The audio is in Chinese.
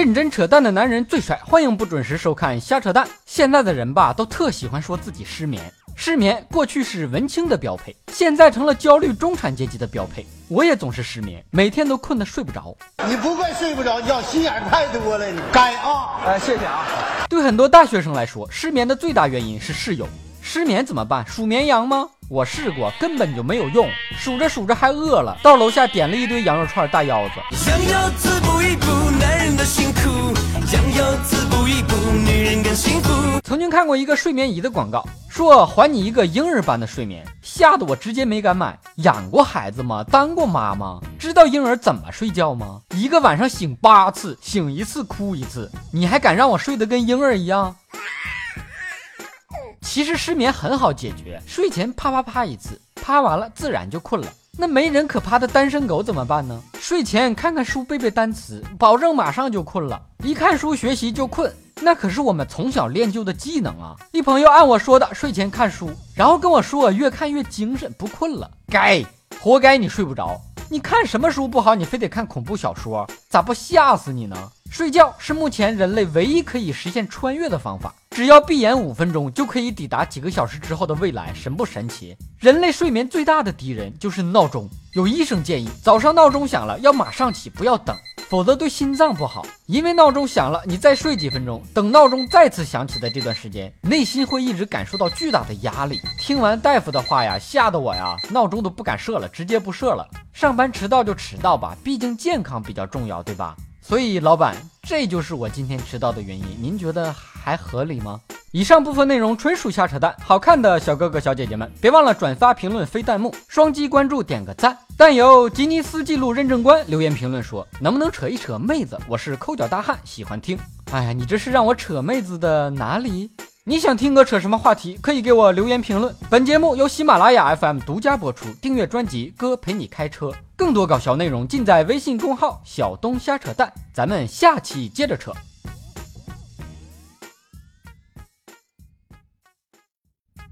认真扯淡的男人最帅，欢迎不准时收看瞎扯淡。现在的人吧，都特喜欢说自己失眠。失眠过去是文青的标配，现在成了焦虑中产阶级的标配。我也总是失眠，每天都困得睡不着。你不怪睡不着觉，心眼太多了，你该啊！哎，谢谢啊。对很多大学生来说，失眠的最大原因是室友。失眠怎么办？数绵羊吗？我试过，根本就没有用。数着数着还饿了，到楼下点了一堆羊肉串大腰子。想要自步一步，男人的辛苦；想要自步一步，曾经看过一个睡眠仪的广告，说还你一个婴儿般的睡眠，吓得我直接没敢买。养过孩子吗？当过妈吗？知道婴儿怎么睡觉吗？一个晚上醒八次，醒一次哭一次，你还敢让我睡得跟婴儿一样？其实失眠很好解决，睡前啪啪啪一次，啪完了自然就困了。那没人可趴的单身狗怎么办呢？睡前看看书，背背单词，保证马上就困了。一看书学习就困，那可是我们从小练就的技能啊！一朋友按我说的睡前看书，然后跟我说越看越精神，不困了。该，活该你睡不着。你看什么书不好，你非得看恐怖小说，咋不吓死你呢？睡觉是目前人类唯一可以实现穿越的方法。只要闭眼五分钟，就可以抵达几个小时之后的未来，神不神奇？人类睡眠最大的敌人就是闹钟。有医生建议，早上闹钟响了要马上起，不要等，否则对心脏不好。因为闹钟响了，你再睡几分钟，等闹钟再次响起的这段时间，内心会一直感受到巨大的压力。听完大夫的话呀，吓得我呀，闹钟都不敢设了，直接不设了。上班迟到就迟到吧，毕竟健康比较重要，对吧？所以，老板，这就是我今天迟到的原因。您觉得还合理吗？以上部分内容纯属瞎扯淡。好看的小哥哥小姐姐们，别忘了转发、评论、飞弹幕、双击关注、点个赞。但有吉尼斯纪录认证官留言评论说：“能不能扯一扯妹子？我是抠脚大汉，喜欢听。”哎呀，你这是让我扯妹子的哪里？你想听哥扯什么话题？可以给我留言评论。本节目由喜马拉雅 FM 独家播出，订阅专辑《哥陪你开车》，更多搞笑内容尽在微信公号“小东瞎扯淡”。咱们下期接着扯。